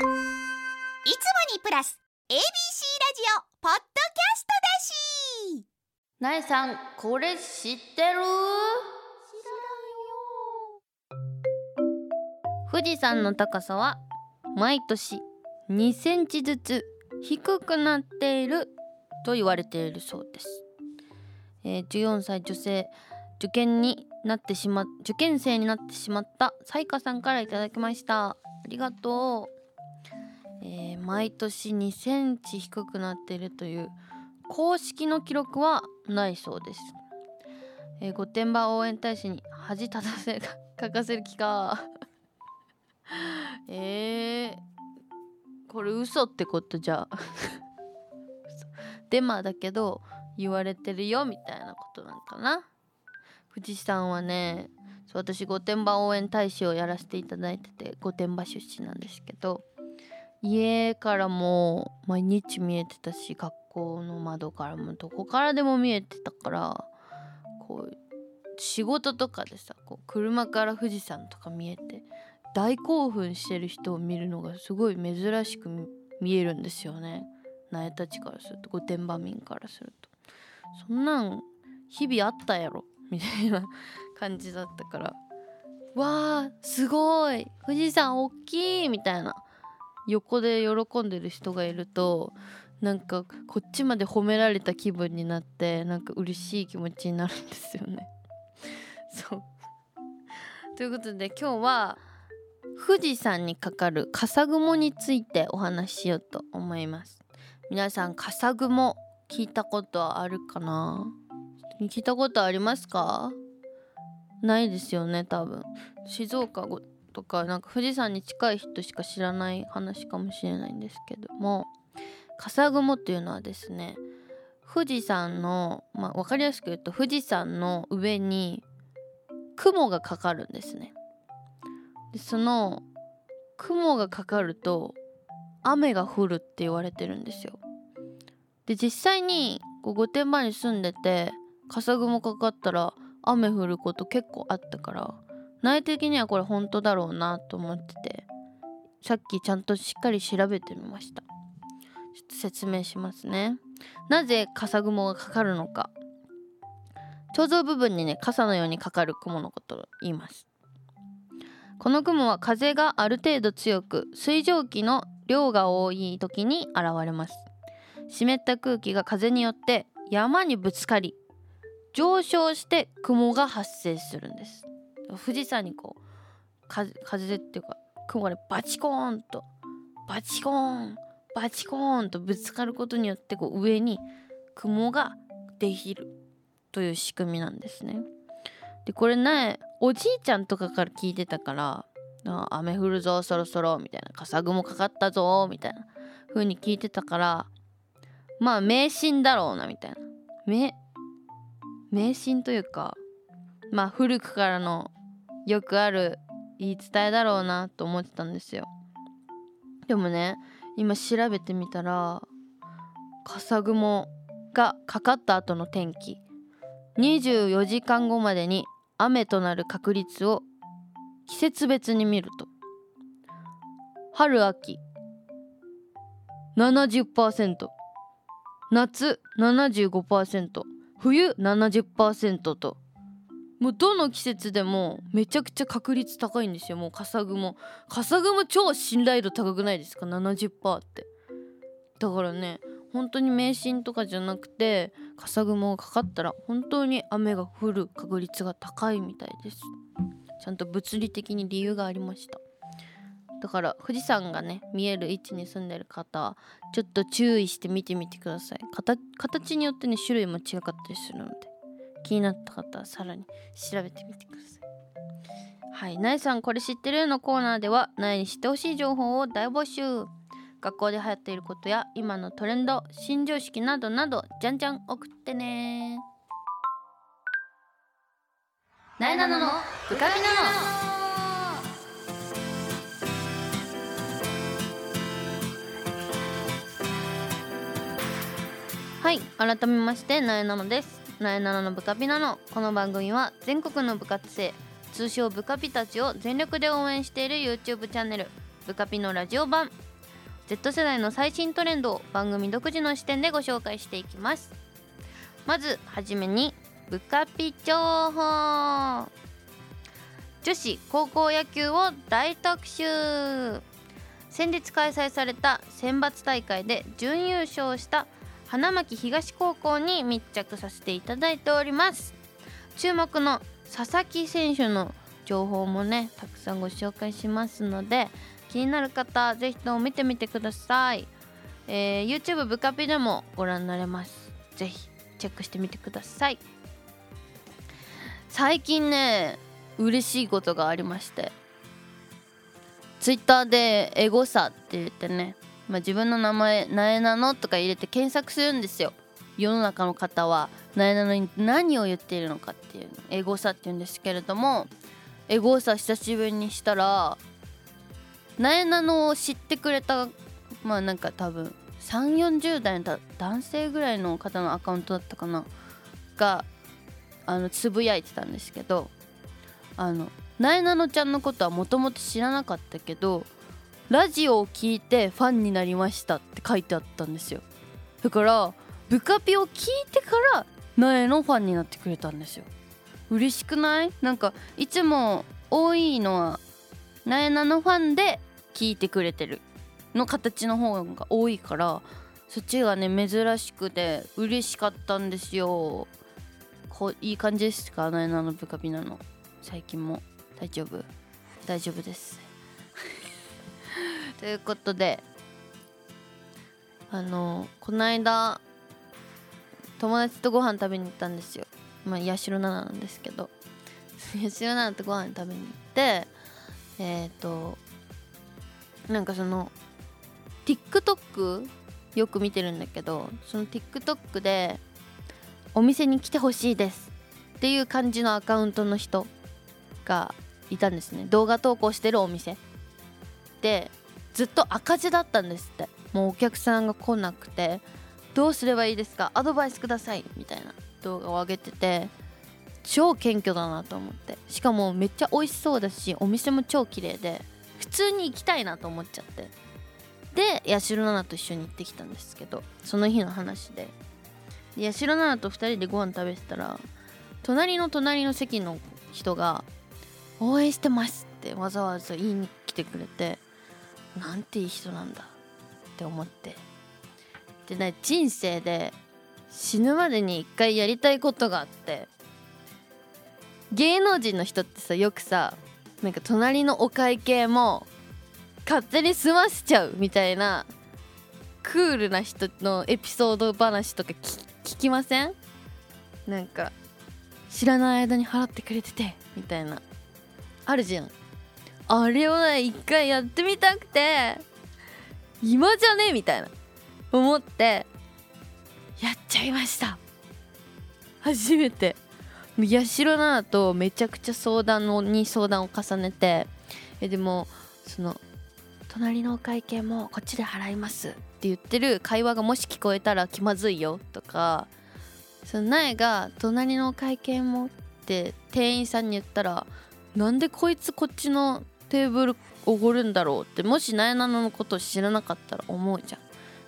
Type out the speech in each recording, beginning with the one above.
いつもにプラス ABC ラジオポッドキャストだし。なえさんこれ知ってる？富士山の高さは毎年2センチずつ低くなっていると言われているそうです、えー14歳女性受験になってしま受験生になってしまったさいかさんからいただきました。ありがとう、えー毎年2センチ低くなっているという公式の記録はないそうです、えー、御殿場応援大使に恥立たせか書かせる気か。えー、これ嘘ってことじゃ。嘘 デマだけど言われてるよみたいなことなんかな。富士山はね私御殿場応援大使をやらせていただいてて御殿場出身なんですけど家からも毎日見えてたし学校の窓からもどこからでも見えてたからこう仕事とかでさこう車から富士山とか見えて大興奮してる人を見るのがすごい珍しく見えるんですよね。苗たちからすると御殿場民からすると。そんなん日々あったやろみたいな感じだったからわあすごい富士山大きいみたいな。横で喜んでる人がいるとなんかこっちまで褒められた気分になってなんか嬉しい気持ちになるんですよね。そうということで今日は富士山にかかる笠雲についてお話ししようと思います。皆さん笠雲聞いたことあるかな？聞いたことありますか？ないですよね多分静岡とかなんか富士山に近い人しか知らない話かもしれないんですけども笠雲っていうのはですね富士山の、まあ、分かりやすく言うと富士山の上に雲がかかるんですね。でその雲がかかると雨が降るって言われてるんですよ。で実際にこう御殿場に住んでて笠雲かかったら雨降ること結構あったから内的にはこれ本当だろうなと思っててさっきちゃんとしっかり調べてみました。ちょっと説明しますね。なぜ笠雲がかかるのか。頂上部分にね傘のようにかかる雲のことを言います。この雲は風がある程度強く水蒸気の量が多い時に現れます。湿った空気が風によって山にぶつかり上昇して雲が発生するんです。富士山にこう風風っていうか雲がねバチコーンとバチコーンバチコーンとぶつかることによってこう上に雲ができるという仕組みなんですね。でこれねおじいちゃんとかから聞いてたから雨降るぞそろそろみたいな笠雲かかったぞみたいな風に聞いてたからまあ迷信だろうなみたいな迷迷信というかまあ古くからのよくある言い伝えだろうなと思ってたんですよ。でもね今調べてみたら笠雲がかかった後の天気。24時間後までに雨となる確率を季節別に見ると。春秋。70%夏75%冬70%と。もうどの季節でもめちゃくちゃ確率高いんですよ。もう笠雲笠雲超信頼度高くないですか？70%って。だからね本当に迷信とかじゃなくて笠雲がかかったら本当に雨が降る確率が高いみたいです。ちゃんと物理的に理由がありました。だから富士山がね見える位置に住んでる方ちょっと注意して見てみてください。形形によってね種類も違かったりするので。気になった方はさらに調べてみてください。はい、なえさんこれ知ってる？のコーナーではなえに知ってほしい情報を大募集。学校で流行っていることや今のトレンド新常識などなどじゃんじゃん送ってね。なえなののブカビなのはい。改めましてなえなのです。なえなののブカピなのこの番組は全国の部活生通称ブカピたちを全力で応援している YouTube チャンネルブカピのラジオ版 Z 世代の最新トレンドを番組独自の視点でご紹介していきます。まずはじめにブカピ情報。女子高校野球を大特集。先日開催された選抜大会で準優勝した花巻東高校に密着させていただいております。注目の佐々木選手の情報もねたくさんご紹介しますので気になる方ぜひとも見てみてください、えー、YouTube ブカピでもご覧になれます。ぜひチェックしてみてください。最近ね嬉しいことがありまして。ツイッターでエゴサって言ってね、まあ、自分の名前「なえなの?」とか入れて検索するんですよ世の中の方はなえなのに何を言っているのかっていうエゴサって言うんですけれどもエゴサ久しぶりにしたらなえなのを知ってくれたまあなんか多分3 4 0代の男性ぐらいの方のアカウントだったかながあのつぶやいてたんですけどあのなえなのちゃんのことはもともと知らなかったけどラジオを聞いてファンになりましたって書いてあったんですよ。だからブカピを聞いてからなえのファンになってくれたんですよ。嬉しくない？なんかいつも多いのはなえなのファンで聞いてくれてるの形の方が多いからそっちがね珍しくて嬉しかったんですよ。こういい感じですか？なえなのブカピなの。最近も。大丈夫？大丈夫です。ということであのこの間友達とご飯食べに行ったんですよ。まあ八代奈々なんですけど。八代奈々とご飯食べに行ってえっ、ー、となんかその TikTok よく見てるんだけどその TikTok でお店に来てほしいです。っていう感じのアカウントの人がいたんですね。動画投稿してるお店。でずっと赤字だったんですって。もうお客さんが来なくて。どうすればいいですか？アドバイスくださいみたいな動画を上げてて超謙虚だなと思って。しかもめっちゃ美味しそうだしお店も超綺麗で普通に行きたいなと思っちゃって。で八代奈々と一緒に行ってきたんですけどその日の話で。八代奈々と2人でご飯食べてたら隣の隣の席の人が応援してますってわざわざ言いに来てくれて。なんていい人なんだって思って。でね人生で死ぬまでに一回やりたいことがあって芸能人の人ってさよくさなんか隣のお会計も勝手に済ませちゃうみたいなクールな人のエピソード話とか聞きません？なんか知らない間に払ってくれててみたいな。あるじゃん。あれをね一回やってみたくて今じゃね？みたいな。思ってやっちゃいました。初めて。八代奈々とめちゃくちゃ相談のに相談を重ねてえでもその隣のお会計もこっちで払います。って言ってる会話がもし聞こえたら気まずいよ。とかその苗が隣のお会計もって店員さんに言ったらなんでこいつこっちのテーブルおごるんだろうってもしなえなののことを知らなかったら思うじゃん。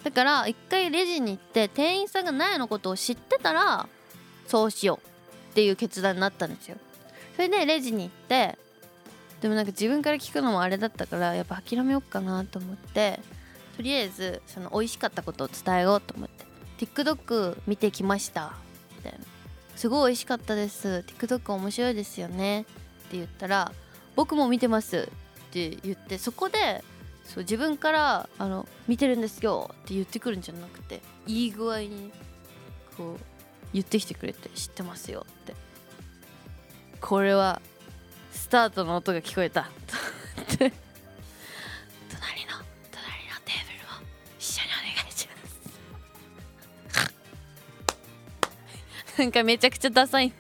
だから一回レジに行って店員さんがなえのことを知ってたらそうしようっていう決断になったんですよ。それでレジに行ってでもなんか自分から聞くのもあれだったからやっぱ諦めようかなと思ってとりあえずその美味しかったことを伝えようと思って TikTok 見てきましたみたいな。すごい美味しかったです。TikTok 面白いですよねって言ったら僕も見てますって言ってそこでそう自分からあの見てるんですよって言ってくるんじゃなくていい具合にこう言ってきてくれて知ってますよってこれはスタートの音が聞こえたとって隣の隣のテーブルも一緒にお願いします なんかめちゃくちゃダサい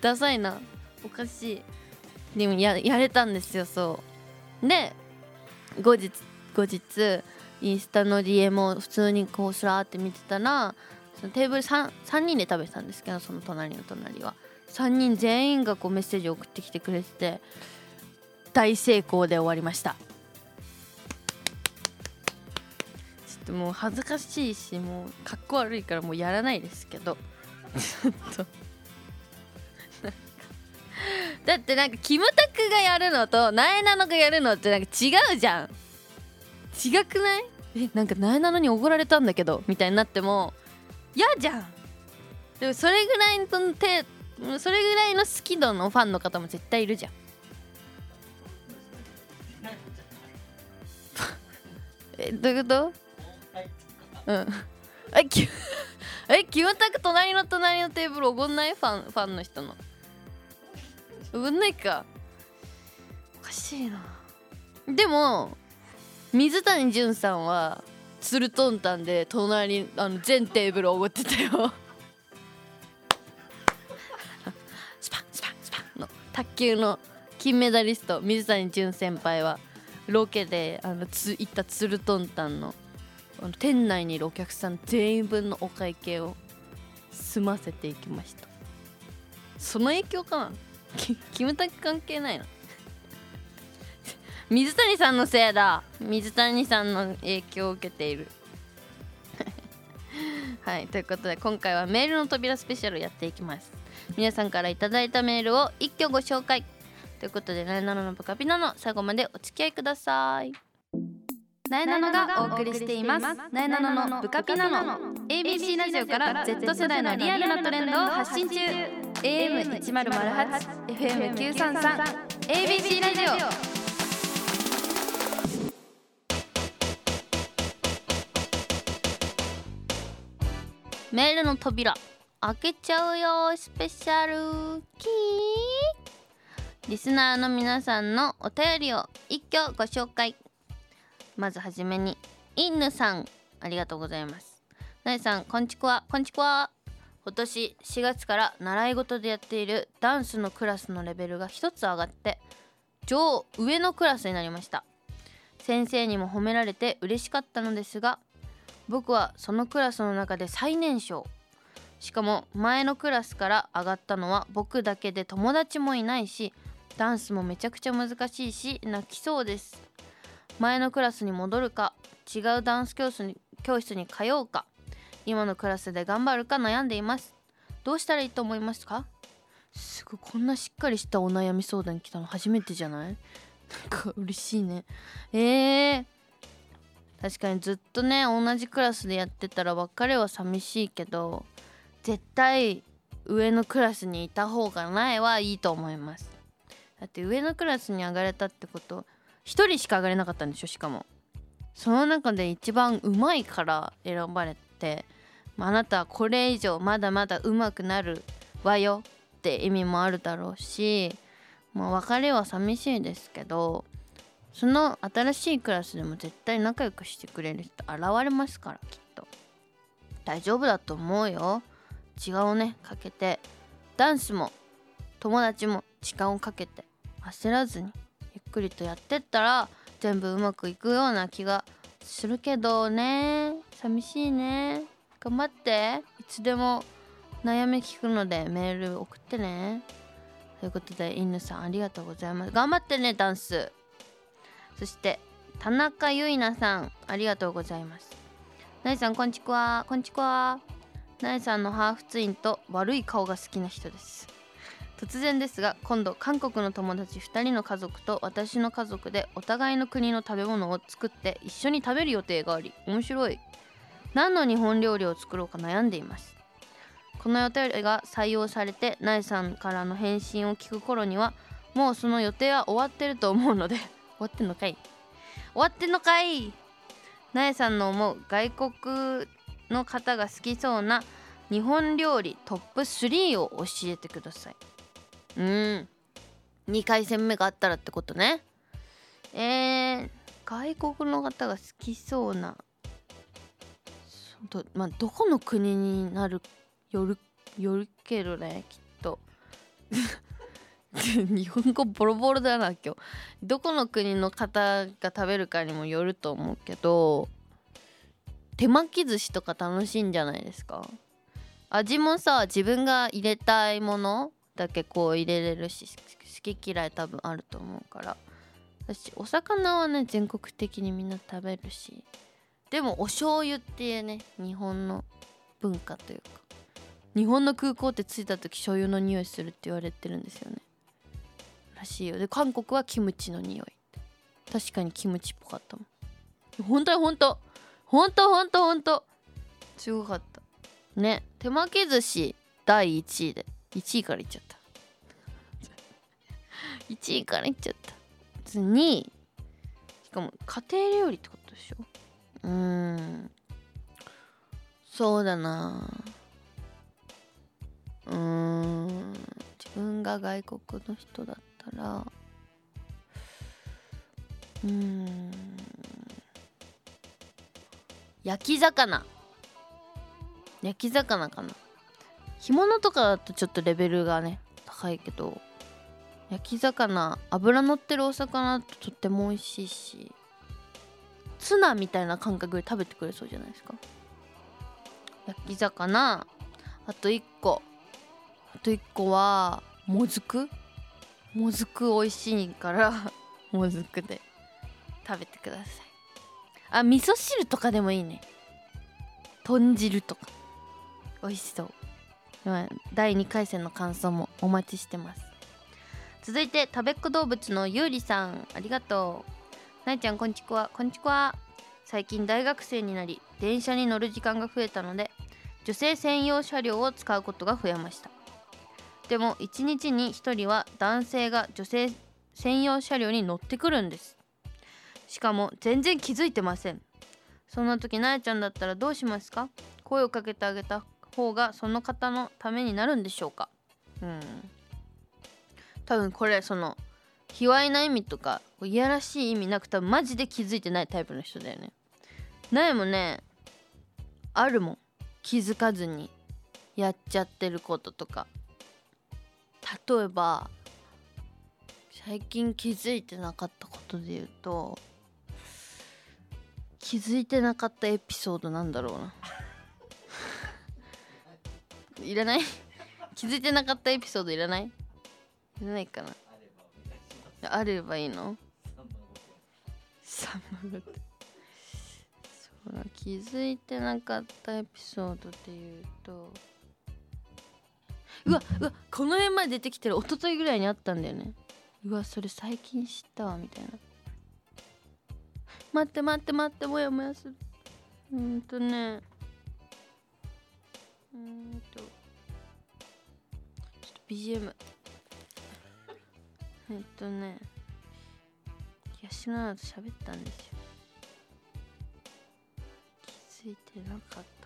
ダサいなおかしい。でもややれたんですよそう。で後日後日インスタの DM を普通にこうスラーって見てたらそのテーブル 3, 3人で食べてたんですけどその隣の隣は。3人全員がこうメッセージを送ってきてくれてて大成功で終わりました。ちょってもう恥ずかしいしもうかっこ悪いからもうやらないですけど。ちょっと。だってなんかキムタクがやるのとナエナノがやるのってなんか違うじゃん。違くない？えなんかナエナノにおごられたんだけどみたいになっても嫌じゃん。でもそれぐらいの手それぐらいの好き度のファンの方も絶対いるじゃん。えどういうこと？うん。えき えキムタク隣の隣のテーブルおごんない？ファンファンの人の。おごんないか。おかしいな。でも水谷隼さんはツルトンタンで隣あの全テーブルおごってたよ。スパンスパンスパン。の卓球の金メダリスト水谷隼先輩はロケであのつ行ったツルトンタンのあの店内にいるお客さん全員分のお会計を済ませていきました。その影響かな？キキムタク関係ないな 水谷さんのせいだ。水谷さんの影響を受けている。はいということで今回はメールの扉スペシャルやっていきます。皆さんからいただいたメールを一挙ご紹介。ということで「なえなののブカピナの最後までお付き合いください。なえなのがお送りしています。なえなののブカピナの ABC ラジオから Z 世代のリアルなトレンドを発信中。AM1008 FM933 ABC ラジオ。メールの扉開けちゃうよスペシャル。キー。リスナーの皆さんのお便りを一挙ご紹介。まずはじめにインヌさんありがとうございます。なえさんこんちくわこんちくわ。今年4月から習い事でやっているダンスのクラスのレベルが一つ上がって上上のクラスになりました。先生にも褒められて嬉しかったのですが僕はそのクラスの中で最年少。しかも前のクラスから上がったのは僕だけで友達もいないしダンスもめちゃくちゃ難しいし泣きそうです。前のクラスに戻るか違うダンス教室に教室に通うか今のクラスで頑張るか悩んでいます。どうしたらいいと思いますか？すごいこんなしっかりしたお悩み相談来たの初めてじゃない？なんか嬉しいね。えー、確かにずっとね同じクラスでやってたら別れは寂しいけど絶対上のクラスにいた方がないはいいと思います。だって上のクラスに上がれたってこと1人しか上がれなかったんでしょしかも。その中で一番うまいから選ばれてあなたはこれ以上まだまだ上手くなるわよって意味もあるだろうしもう別れは寂しいですけどその新しいクラスでも絶対仲良くしてくれる人現れますからきっと。大丈夫だと思うよ。時間をねかけて。ダンスも友達も時間をかけて焦らずにゆっくりとやってったら全部うまくいくような気がするけどね。寂しいね。頑張って。いつでも悩み聞くのでメール送ってね。ということでインヌさんありがとうございます。頑張ってねダンス。そして田中ゆいなさんありがとうございます。なえさんこんちくわこんちくわなえさんのハーフツインと悪い顔が好きな人です。突然ですが今度韓国の友達2人の家族と私の家族でお互いの国の食べ物を作って一緒に食べる予定があり面白い。何の日本料理を作ろうか悩んでいます。この予定が採用されてなえさんからの返信を聞く頃にはもうその予定は終わってると思うので 終わってんのかい？終わってんのかい？なえさんの思う外国の方が好きそうな日本料理トップ3を教えてください。うん。2回戦目があったらってことね。えー、外国の方が好きそうなど,、まあ、どこの国になるよるよるけどねきっと。日本語ボロボロだな今日。どこの国の方が食べるかにもよると思うけど手巻き寿司とか楽しいんじゃないですか？味もさ自分が入れたいものだけこう入れれるし好き嫌い多分あると思うから。私お魚はね全国的にみんな食べるし。でもお醤油っていうね日本の文化というか日本の空港って着いた時醤油の匂いするって言われてるんですよね。らしいよ。で韓国はキムチの匂い。確かにキムチっぽかったもん。本当に本当。本当本当本当。すごかった。ね。手巻き寿司第1位で。1位からいっちゃった。1位からいっちゃった。2位しかも家庭料理ってことでしょ？うん。そうだな。うん。自分が外国の人だったら。うん。焼き魚。焼き魚かな。干物とかだとちょっとレベルがね高いけど。焼き魚脂乗ってるお魚ととっても美味しいし。ツナみたいな感覚で食べてくれそうじゃないですか。焼き魚。あと1個。あと1個はもずく。もずく美味しいから もずくで食べてください。あ味噌汁とかでもいいね。豚汁とか。美味しそう。第2回戦の感想もお待ちしてます。続いて食べっ子動物のゆうりさん。ありがとう。なえちゃんこんちくわ。こんちくわ。最近大学生になり電車に乗る時間が増えたので女性専用車両を使うことが増えました。でも1日に1人は男性が女性専用車両に乗ってくるんです。しかも全然気づいてません。そんな時なえちゃんだったらどうしますか？声をかけてあげた方がその方のためになるんでしょうか？うん。多分これその卑猥な意味とかいやらしい意味なく多分マジで気づいてないタイプの人だよね。なえもね。あるもん。気づかずにやっちゃってることとか。例えば最近気づいてなかったことで言うと気づいてなかったエピソードなんだろうな。いらない？気づいてなかったエピソードいらない？いらないかな。あればいいの？さんま御殿そうだ気づいてなかったエピソードで言うと。うわうわこの辺まで出てきてる一昨日ぐらいにあったんだよね。うわそれ最近知ったわみたいな。待って待って待ってもやもやする。うんとね。うんと。ちょっと BGM えっとね東野アナと喋ったんですよ気づいてなかった。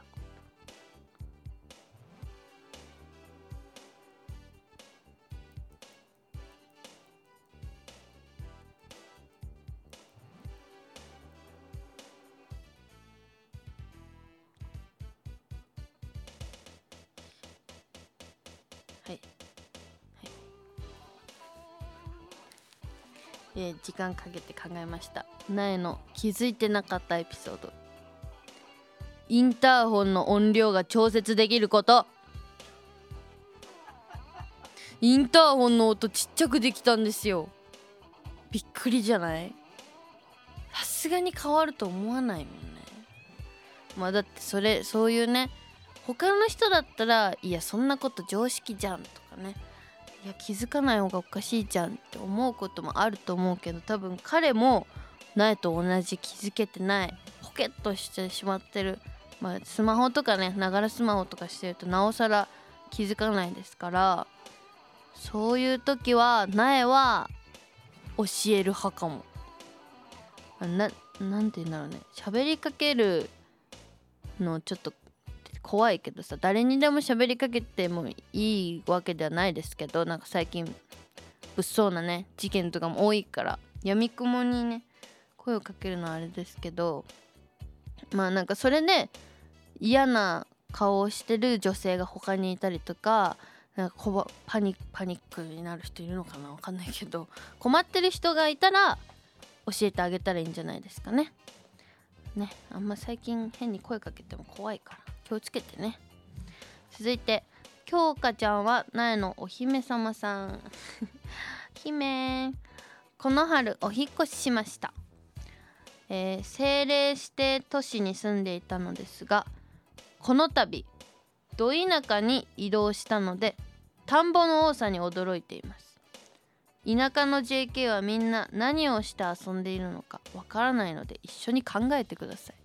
時間かけて考えました。苗の気づいてなかったエピソード。インターホンの音量が調節できること。インターホンの音ちっちゃくできたんですよ。びっくりじゃない？さすがに変わると思わないもんね。まあだってそれそういうね他の人だったらいやそんなこと常識じゃんとかね。いや気づかない方がおかしいじゃんって思うこともあると思うけど多分彼も苗と同じ気づけてないポケッとしてしまってる、まあ、スマホとかねながらスマホとかしてるとなおさら気づかないですからそういう時は苗は教える派かも。ななんて言うんだろうね。喋りかけるのちょっと怖いけどさ誰にでも喋りかけてもいいわけではないですけどなんか最近物騒なね事件とかも多いからやみくもにね声をかけるのはあれですけどまあなんかそれで嫌な顔をしてる女性が他にいたりとかなんかこパニパニックになる人いるのかなわかんないけど困ってる人がいたら教えてあげたらいいんじゃないですかね。ねあんま最近変に声かけても怖いから気をつけてね。続いて京香ちゃんは苗のお姫様さん。姫この春お引っ越ししました、えー政令指定都市に住んでいたのですがこの度ど田舎に移動したので田んぼの多さに驚いています。田舎の JK はみんな何をして遊んでいるのかわからないので一緒に考えてください。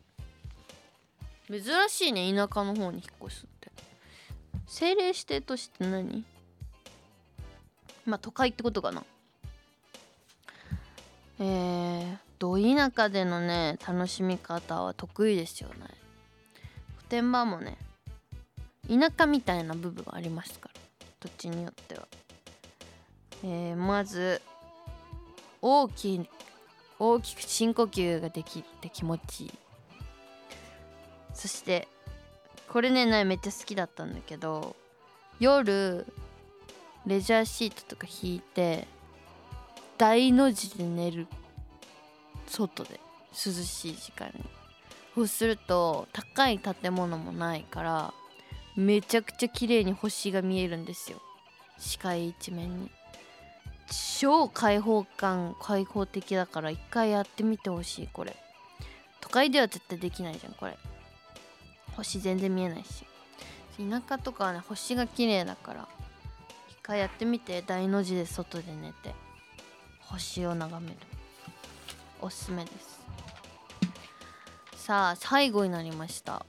珍しいね田舎の方に引っ越すって。政令指定都市って何？まあ都会ってことかな。えー、ど田舎でのね楽しみ方は得意ですよね。普天間もね田舎みたいな部分ありますから土地によっては。えーまず大きい大きく深呼吸ができて気持ちいい。そしてこれねなめっちゃ好きだったんだけど夜レジャーシートとか引いて大の字で寝る外で涼しい時間に。そうすると高い建物もないからめちゃくちゃ綺麗に星が見えるんですよ。視界一面に。超開放感開放的だから一回やってみてほしいこれ。都会では絶対できないじゃんこれ。星全然見えないし。田舎とかはね星が綺麗だから一回やってみて大の字で外で寝て星を眺める。おすすめです。さあ最後になりました。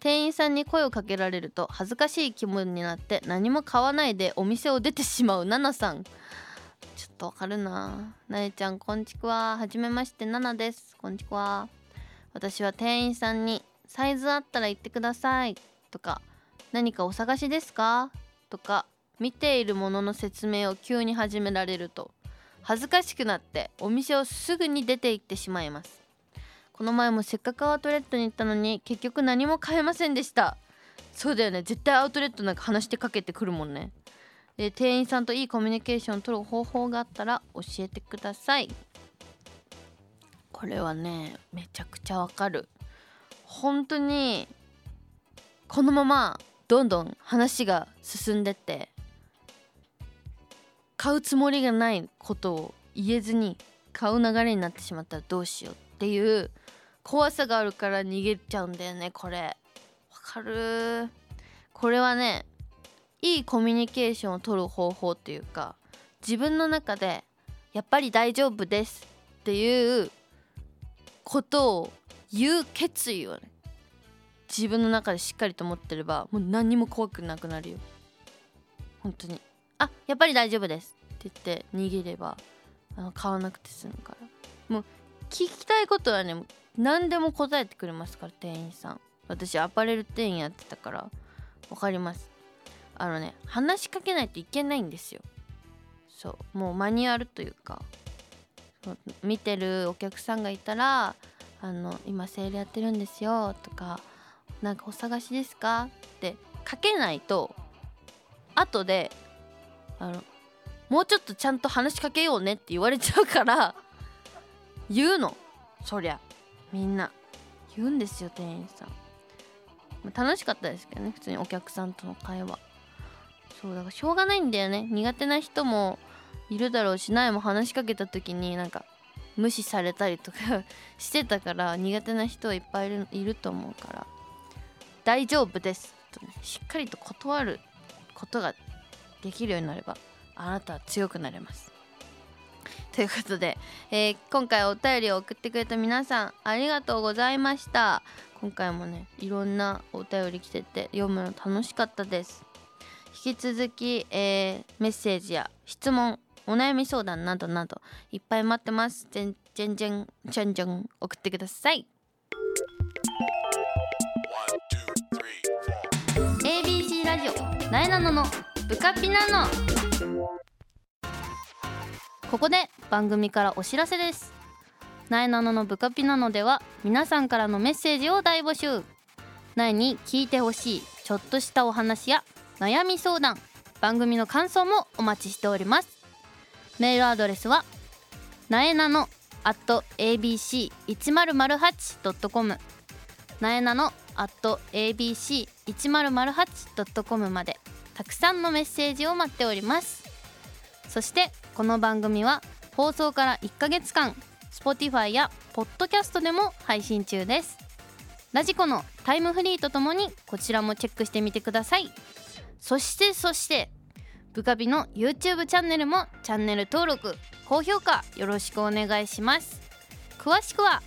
店員さんに声をかけられると恥ずかしい気分になって何も買わないでお店を出てしまうナナさん。ちょっとわかるな。なえちゃんこんちくわ。はじめましてナナです。こんちくわ。私は店員さんにサイズあったら言ってください。とか何かお探しですか？とか見ているものの説明を急に始められると恥ずかしくなってお店をすぐに出て行ってしまいます。この前もせっかくアウトレットに行ったのに結局何も買えませんでした。そうだよね。絶対アウトレットなんか話してかけてくるもんね。で店員さんといいコミュニケーションを取る方法があったら教えてください。これはねめちゃくちゃわかる。本当にこのままどんどん話が進んでって買うつもりがないことを言えずに買う流れになってしまったらどうしようっていう怖さがあるから逃げちゃうんだよねこれ。わかる？これはねいいコミュニケーションを取る方法っていうか自分の中でやっぱり大丈夫ですっていうことを言う決意をね自分の中でしっかりと持ってればもう何にも怖くなくなるよ。本当に。あやっぱり大丈夫です。って言って逃げればあの買わなくて済むから。もう聞きたいことはね何でも答えてくれますから店員さん。私アパレル店員やってたから分かります。あのね話しかけないといけないんですよ。そう。もうマニュアルというか見てるお客さんがいたら「あの今セールやってるんですよ」とか「なんかお探しですか?」ってかけないと後であのもうちょっとちゃんと話しかけようねって言われちゃうから言うの。そりゃ。みんな。言うんですよ店員さん。ま楽しかったですけどね普通にお客さんとの会話。そうだからしょうがないんだよね。苦手な人もいるだろうし苗も話しかけた時になんか無視されたりとか してたから苦手な人はいっぱいいるいると思うから。大丈夫ですとね。しっかりと断ることができるようになればあなたは強くなれます。ということで、えー今回お便りを送ってくれた皆さんありがとうございました。今回もねいろんなお便り来てて読むの楽しかったです。引き続き、えーメッセージや質問お悩み相談などなどいっぱい待ってます。じゃんじゃんじゃんじゃんじゃん送ってください。ABC ラジオなえなののブカピナの。ここで番組からお知らせです。なえなののブカピナのでは皆さんからのメッセージを大募集。なえに聞いてほしいちょっとしたお話や悩み相談番組の感想もお待ちしております。メールアドレスはなえなの at abc1008.com なえなの at abc1008.com までたくさんのメッセージを待っております。そしてこの番組は放送から1ヶ月間 Spotify やポッドキャストでも配信中です。ラジコのタイムフリーとともにこちらもチェックしてみてください。そしてそしてブカビの YouTube チャンネルもチャンネル登録高評価よろしくお願いします。詳しくは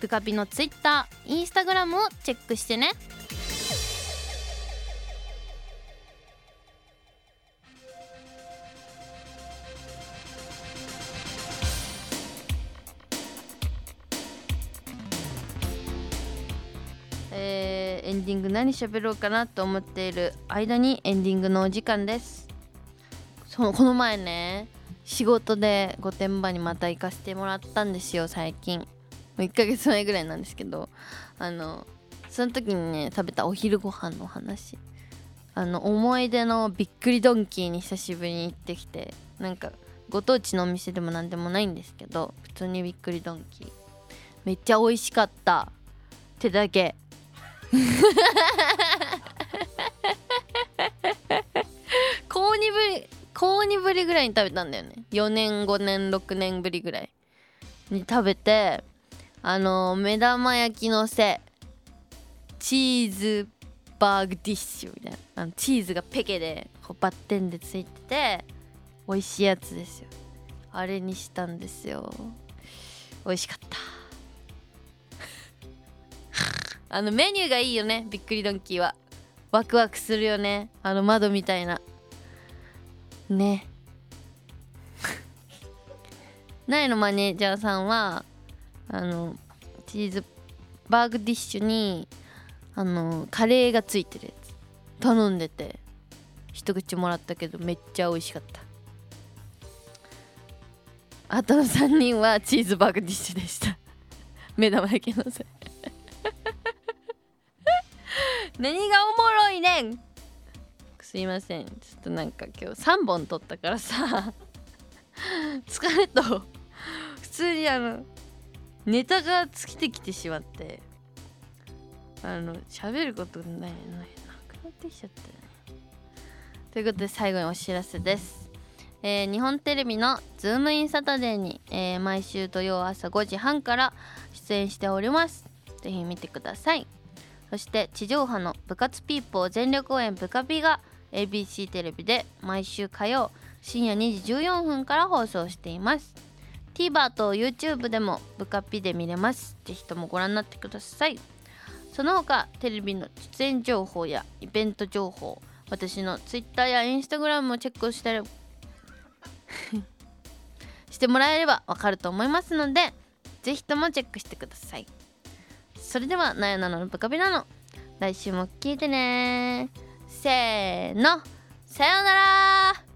ブカビの Twitter、Instagram をチェックしてね。えーエンディング何喋ろうかなと思っている間にエンディングのお時間です。そのこの前ね仕事で御殿場にまた行かせてもらったんですよ最近。もう1ヶ月前ぐらいなんですけどあのその時にね食べたお昼ご飯の話。あの思い出のびっくりドンキーに久しぶりに行ってきてなんかご当地のお店でもなんでもないんですけど普通にびっくりドンキー。めっちゃ美味しかった。ってだけ。高2ぶり高2ぶりぐらいに食べたんだよね。4年5年6年ぶりぐらい。に食べてあの目玉焼きのせチーズバーグディッシュみたいな。あのチーズがペケでこうバッテンでついてて美味しいやつですよ。あれにしたんですよ。美味しかった。あのメニューがいいよね。びっくりドンキーは。ワクワクするよね。あの窓みたいな。ね。ナイのマネージャーさんはあのチーズバーグディッシュにあのカレーがついてるやつ。頼んでて一口もらったけどめっちゃ美味しかった。あとの3人はチーズバーグディッシュでした。目玉焼きのせ。何がおもろいねんすいません。ちょっとなんか今日3本撮ったからさ。疲れと普通にあのネタが尽きてきてしまって。あの喋ることないないなくなってきちゃったよね。ということで最後にお知らせです。えー日本テレビの「ズームインサタデーに」えー毎週土曜朝5時半から出演しております。ぜひ見てください。そして地上波の部活ピーポー全力応援部カピが ABC テレビで毎週火曜深夜2時14分から放送しています。TVer と YouTube でも部カピで見れます。ぜひともご覧になってください。その他テレビの出演情報やイベント情報私の Twitter や Instagram をチェックしたら してもらえればわかると思いますのでぜひともチェックしてください。それではなやなのブカビなの。来週も聞いてねせーの。さようなら。